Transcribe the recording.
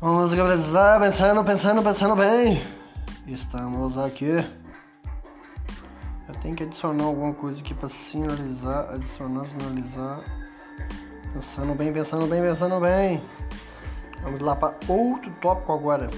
Vamos finalizar, pensando, pensando, pensando bem. Estamos aqui. Eu tenho que adicionar alguma coisa aqui para sinalizar, adicionar, sinalizar. Pensando bem, pensando bem, pensando bem. Vamos lá para outro tópico agora.